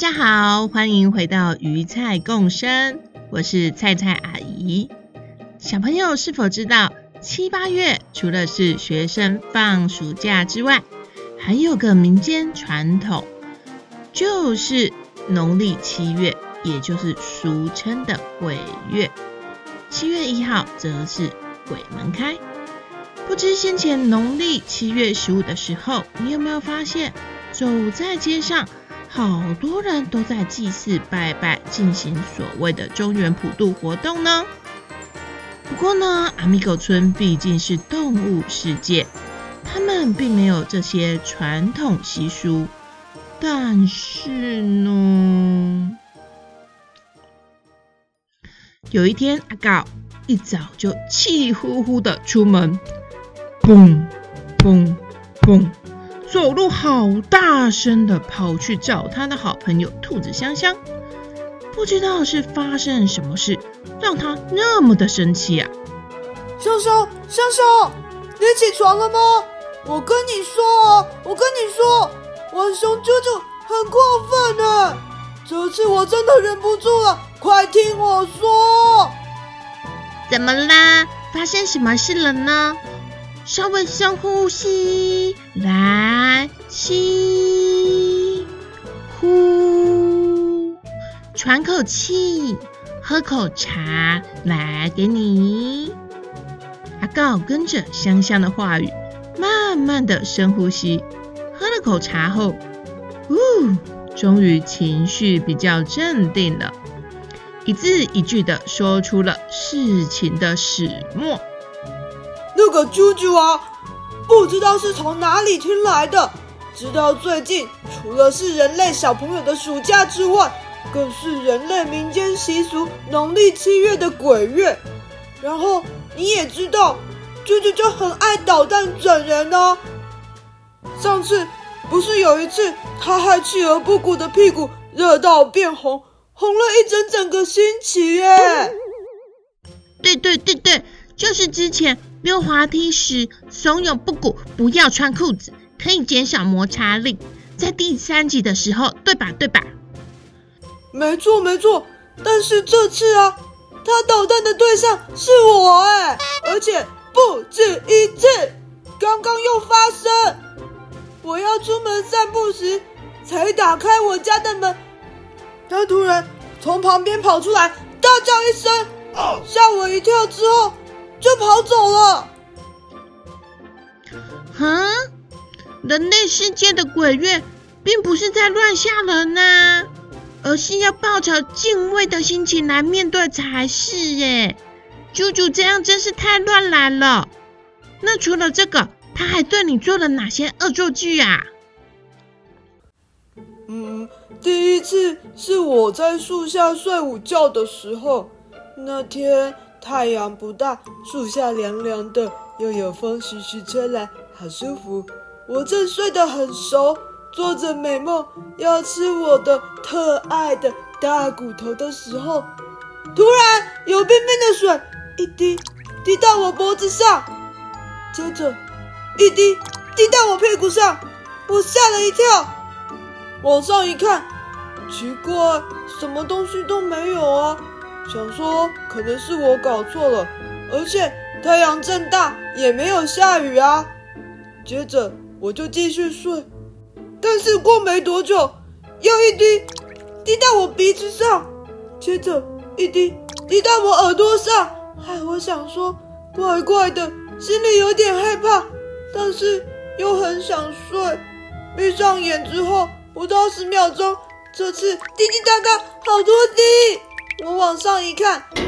大家好，欢迎回到鱼菜共生，我是菜菜阿姨。小朋友是否知道，七八月除了是学生放暑假之外，还有个民间传统，就是农历七月，也就是俗称的鬼月。七月一号则是鬼门开。不知先前农历七月十五的时候，你有没有发现，走在街上，好多人都在祭祀拜拜，进行所谓的中原普渡活动呢。不过呢，阿米狗村毕竟是动物世界，他们并没有这些传统习俗。但是呢，有一天，阿告一早就气呼呼的出门，砰砰砰。走路好大声的跑去找他的好朋友兔子香香，不知道是发生什么事，让他那么的生气啊！香香，香香，你起床了吗？我跟你说，我跟你说，浣熊啾啾很过分呢，这次我真的忍不住了，快听我说。怎么啦？发生什么事了呢？稍微深呼吸，来吸，呼，喘口气，喝口茶，来给你。阿告跟着香香的话语，慢慢的深呼吸，喝了口茶后，呜，终于情绪比较镇定了，一字一句的说出了事情的始末。这个啾啾啊，不知道是从哪里听来的，直到最近，除了是人类小朋友的暑假之外，更是人类民间习俗农历七月的鬼月。然后你也知道，啾啾就很爱捣蛋整人呢。上次不是有一次，他害气而不鼓的屁股热到变红，红了一整整个星期耶。对对对对，就是之前。溜滑梯时怂恿布谷，不要穿裤子，可以减少摩擦力。在第三集的时候，对吧？对吧？没错，没错。但是这次啊，他捣蛋的对象是我哎，而且不止一次。刚刚又发生，我要出门散步时，才打开我家的门，他突然从旁边跑出来，大叫一声，吓我一跳之后。就跑走了。哼，人类世界的鬼月，并不是在乱吓人呐、啊，而是要抱着敬畏的心情来面对才是耶。啾啾这样真是太乱来了。那除了这个，他还对你做了哪些恶作剧啊？嗯，第一次是我在树下睡午觉的时候，那天。太阳不大，树下凉凉的，又有风徐徐吹来，好舒服。我正睡得很熟，做着美梦，要吃我的特爱的大骨头的时候，突然有冰冰的水一滴滴到我脖子上，接着一滴滴到我屁股上，我吓了一跳，往上一看，奇怪，什么东西都没有啊。想说可能是我搞错了，而且太阳正大，也没有下雨啊。接着我就继续睡，但是过没多久，又一滴滴到我鼻子上，接着一滴滴到我耳朵上。哎，我想说怪怪的，心里有点害怕，但是又很想睡。闭上眼之后，不到十秒钟，这次滴滴答答好多滴。我往上一看，哇，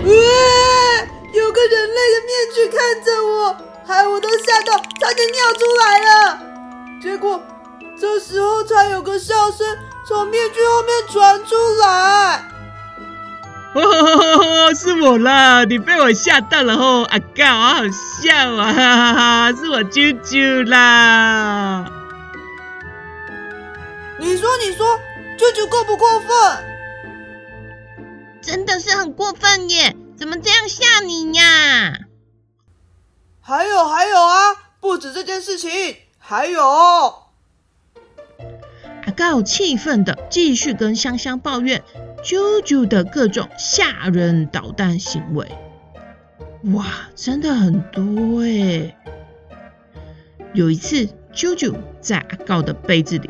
有个人类的面具看着我，害我都吓到差点尿出来了。结果这时候才有个笑声从面具后面传出来。哦，是我啦！你被我吓到了吼，阿告，好好笑啊！哈哈哈，是我啾啾啦。你说，你说，啾啾过不过分？真的是很过分耶！怎么这样吓你呀？还有还有啊，不止这件事情，还有。阿告气愤的继续跟香香抱怨。啾啾的各种吓人捣蛋行为，哇，真的很多哎！有一次，啾啾在阿告的杯子里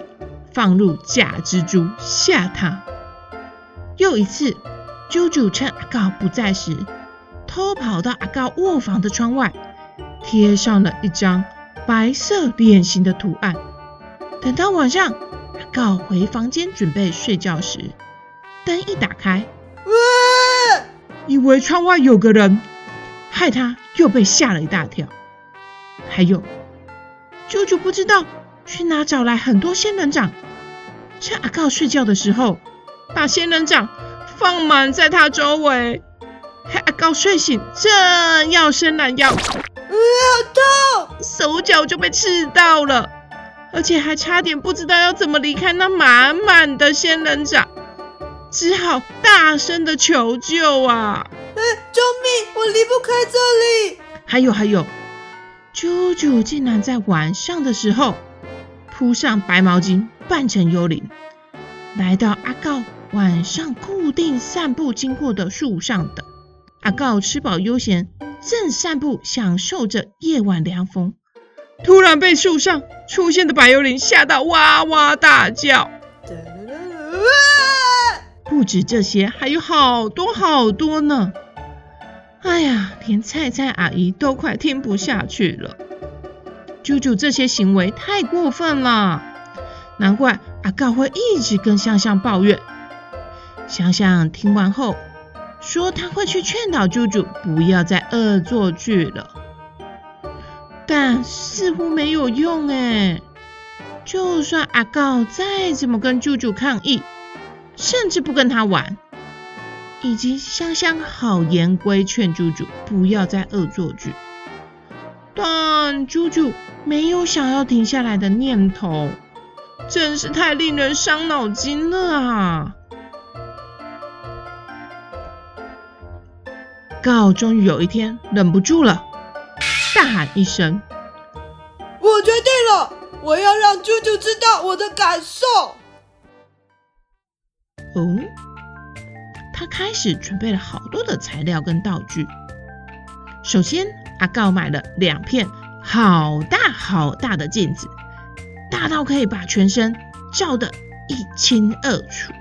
放入假蜘蛛吓他；又一次，啾啾趁阿告不在时，偷跑到阿告卧房的窗外，贴上了一张白色脸型的图案。等到晚上，阿告回房间准备睡觉时，灯一打开，以为窗外有个人，害他又被吓了一大跳。还有，啾啾不知道去哪找来很多仙人掌，趁阿告睡觉的时候，把仙人掌放满在他周围，害阿高睡醒正要伸懒腰，嗯，好痛，手脚就被刺到了，而且还差点不知道要怎么离开那满满的仙人掌。只好大声的求救啊！哎，救命！我离不开这里。还有还有，啾啾竟然在晚上的时候铺上白毛巾，扮成幽灵，来到阿告晚上固定散步经过的树上等。阿告吃饱悠闲，正散步享受着夜晚凉风，突然被树上出现的白幽灵吓到哇哇大叫。不止这些，还有好多好多呢！哎呀，连菜菜阿姨都快听不下去了。啾啾这些行为太过分了，难怪阿告会一直跟香香抱怨。香香听完后说，他会去劝导啾啾不要再恶作剧了，但似乎没有用哎。就算阿告再怎么跟啾啾抗议。甚至不跟他玩，以及香香好言规劝啾啾不要再恶作剧，但啾啾没有想要停下来的念头，真是太令人伤脑筋了啊！告终于有一天忍不住了，大喊一声：“我决定了，我要让啾啾知道我的感受。”哦，他开始准备了好多的材料跟道具。首先，阿告买了两片好大好大的镜子，大到可以把全身照得一清二楚。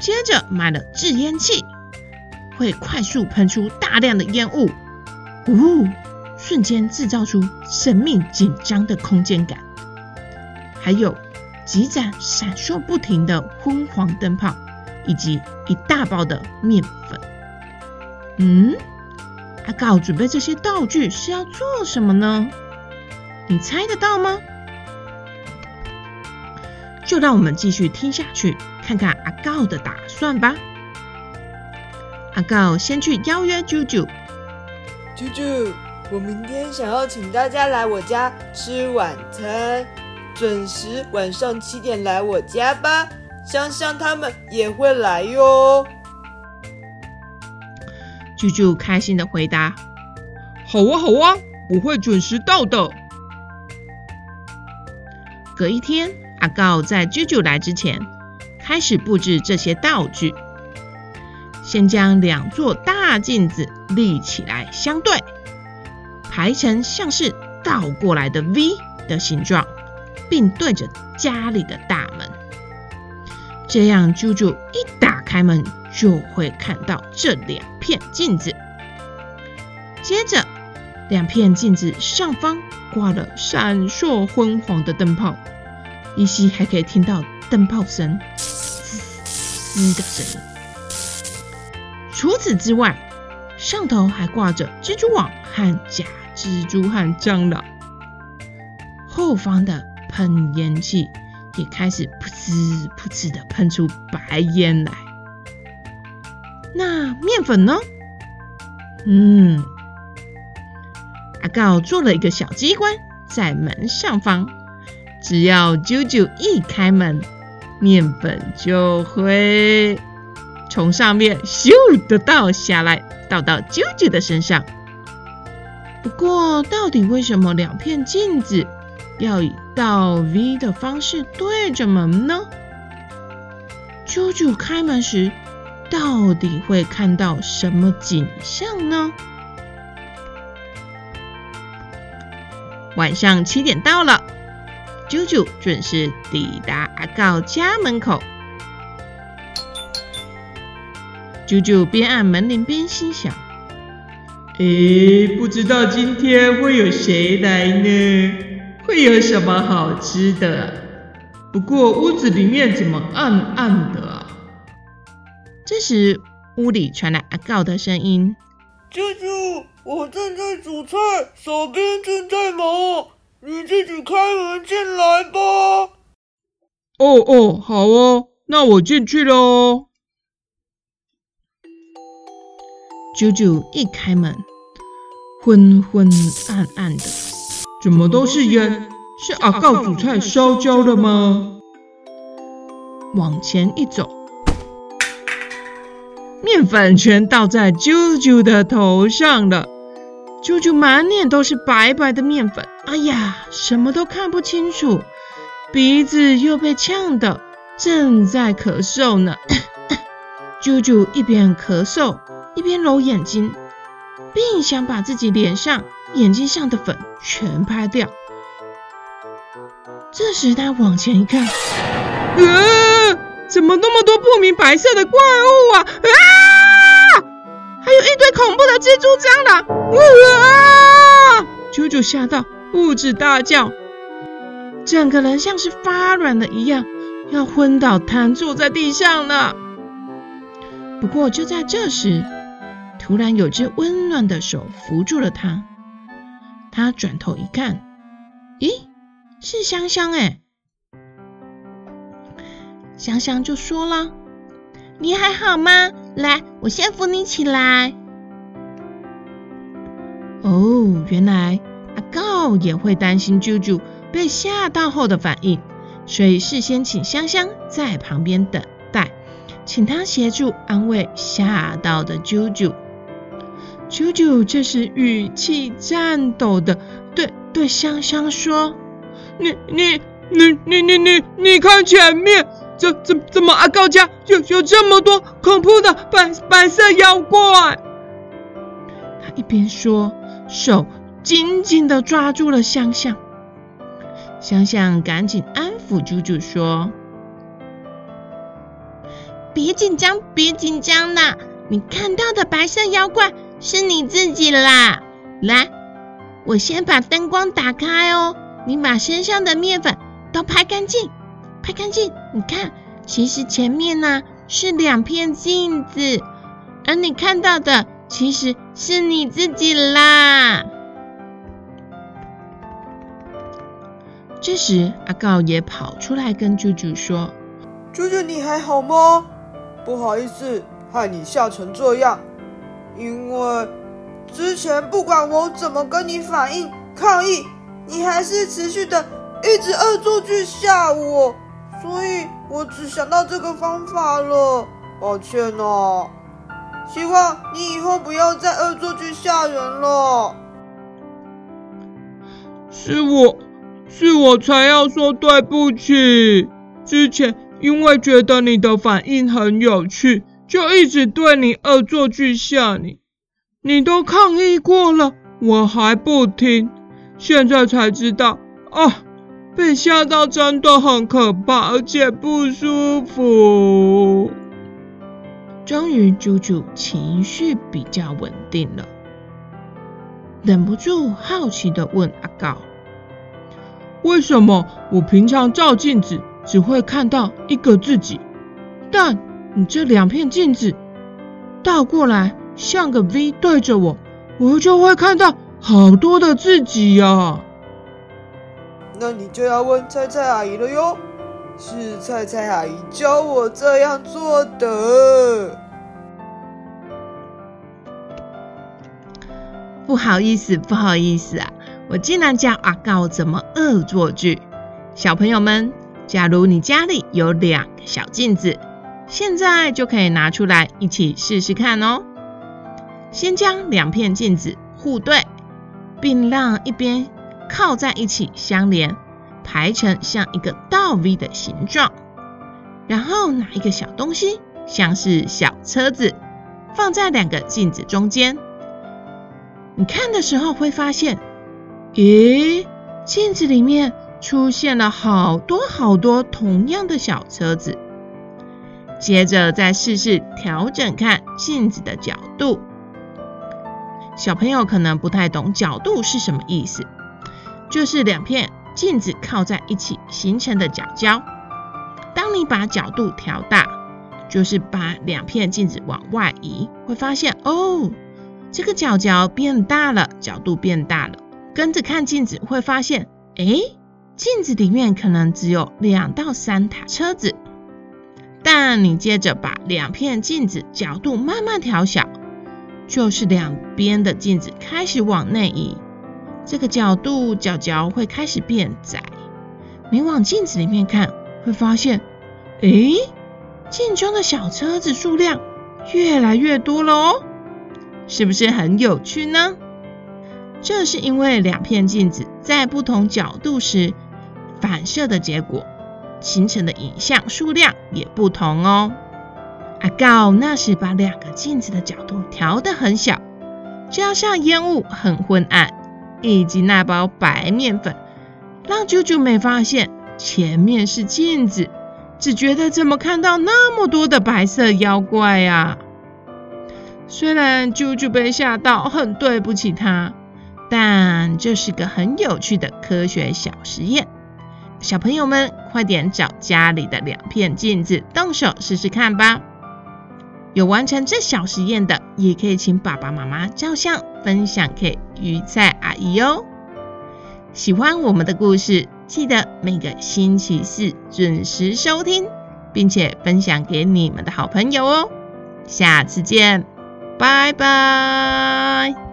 接着买了制烟器，会快速喷出大量的烟雾，呜、瞬间制造出神秘紧张的空间感。还有。几盏闪烁不停的昏黄灯泡，以及一大包的面粉。嗯，阿告准备这些道具是要做什么呢？你猜得到吗？就让我们继续听下去，看看阿告的打算吧。阿告先去邀约啾啾。啾啾，我明天想要请大家来我家吃晚餐。准时晚上七点来我家吧，香香他们也会来哟。啾啾开心的回答：“好啊，好啊，我会准时到的。”隔一天，阿告在啾啾来之前开始布置这些道具，先将两座大镜子立起来相对，排成像是倒过来的 V 的形状。并对着家里的大门，这样啾啾一打开门就会看到这两片镜子。接着，两片镜子上方挂了闪烁昏黄的灯泡，依稀还可以听到灯泡声“滋滋”的声音。除此之外，上头还挂着蜘蛛网和假蜘蛛和蟑螂。后方的喷烟器也开始噗滋噗呲的喷出白烟来。那面粉呢？嗯，阿告做了一个小机关在门上方，只要啾啾一开门，面粉就会从上面咻的倒下来，倒到啾啾的身上。不过，到底为什么两片镜子要以倒 V 的方式对着门呢？啾啾开门时，到底会看到什么景象呢？晚上七点到了，啾啾准时抵达阿告家门口。啾啾边按门铃边心想：“诶，不知道今天会有谁来呢？会有什么好吃的？不过屋子里面怎么暗暗的啊？”这时，屋里传来阿告的声音：“啾啾，我正在煮菜，手边正在忙，你自己开门进来吧。”“哦哦，好哦，那我进去喽。”啾啾一开门，昏昏暗暗的，怎么都是烟？是阿告煮菜烧焦了吗？往前一走。面粉全倒在啾啾的头上了，啾啾满脸都是白白的面粉，哎呀，什么都看不清楚，鼻子又被呛的正在咳嗽呢。啾啾一边咳嗽一边揉眼睛，并想把自己脸上、眼睛上的粉全拍掉。这时他往前一看，呃怎么那么多不明白色的怪物啊！啊！还有一堆恐怖的蜘蛛、蟑螂！啊！啾啾吓到不止大叫，整个人像是发软了一样，要昏倒瘫坐在地上了。不过就在这时，突然有只温暖的手扶住了他。他转头一看，咦，是香香哎！香香就说了：“你还好吗？来，我先扶你起来。”哦，原来阿告也会担心啾啾被吓到后的反应，所以事先请香香在旁边等待，请他协助安慰吓到的啾啾。啾啾这时语气颤抖的对对香香说：“你你你你你你你看前面。”怎怎怎么阿高家有有这么多恐怖的白白色妖怪？他一边说，手紧紧的抓住了香香。香香赶紧安抚啾啾说：“别紧张，别紧张啦，你看到的白色妖怪是你自己啦。来，我先把灯光打开哦，你把身上的面粉都拍干净。”拍干净，你看，其实前面呢是两片镜子，而你看到的其实是你自己啦。这时，阿告也跑出来跟舅舅说：“舅舅，你还好吗？不好意思，害你吓成这样。因为之前不管我怎么跟你反映抗议，你还是持续的一直恶作剧吓我。”所以我只想到这个方法了，抱歉哦。希望你以后不要再恶作剧吓人了。是我，是我才要说对不起。之前因为觉得你的反应很有趣，就一直对你恶作剧吓你。你都抗议过了，我还不听，现在才知道啊。被吓到真的很可怕，而且不舒服。终于，啾啾情绪比较稳定了，忍不住好奇的问阿高：“为什么我平常照镜子只会看到一个自己，但你这两片镜子倒过来像个 V 对着我，我就会看到好多的自己呀？”那你就要问菜菜阿姨了哟。是菜菜阿姨教我这样做的。不好意思，不好意思啊，我竟然教阿告怎么恶作剧。小朋友们，假如你家里有两个小镜子，现在就可以拿出来一起试试看哦。先将两片镜子互对，并让一边靠在一起相连，排成像一个倒 V 的形状。然后拿一个小东西，像是小车子，放在两个镜子中间。你看的时候会发现，咦，镜子里面出现了好多好多同样的小车子。接着再试试调整看镜子的角度。小朋友可能不太懂角度是什么意思，就是两片镜子靠在一起形成的角角。当你把角度调大，就是把两片镜子往外移，会发现哦。这个角角变大了，角度变大了。跟着看镜子会发现，哎，镜子里面可能只有两到三台车子。但你接着把两片镜子角度慢慢调小，就是两边的镜子开始往内移，这个角度角角会开始变窄。你往镜子里面看，会发现，哎，镜中的小车子数量越来越多了哦。是不是很有趣呢？这是因为两片镜子在不同角度时反射的结果，形成的影像数量也不同哦。阿告那时把两个镜子的角度调得很小，加上烟雾很昏暗，以及那包白面粉，让啾啾没发现前面是镜子，只觉得怎么看到那么多的白色妖怪呀？虽然啾啾被吓到，很对不起他，但这是个很有趣的科学小实验。小朋友们，快点找家里的两片镜子，动手试试看吧。有完成这小实验的，也可以请爸爸妈妈照相，分享给鱼菜阿姨哦。喜欢我们的故事，记得每个星期四准时收听，并且分享给你们的好朋友哦。下次见。拜拜。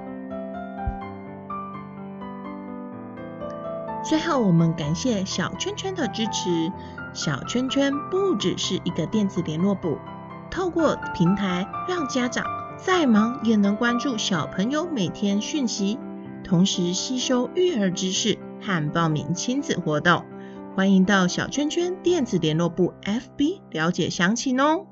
最后，我们感谢小圈圈的支持。小圈圈不只是一个电子联络簿，透过平台让家长再忙也能关注小朋友每天讯息，同时吸收育儿知识和报名亲子活动。欢迎到小圈圈电子联络簿 FB 了解详情哦。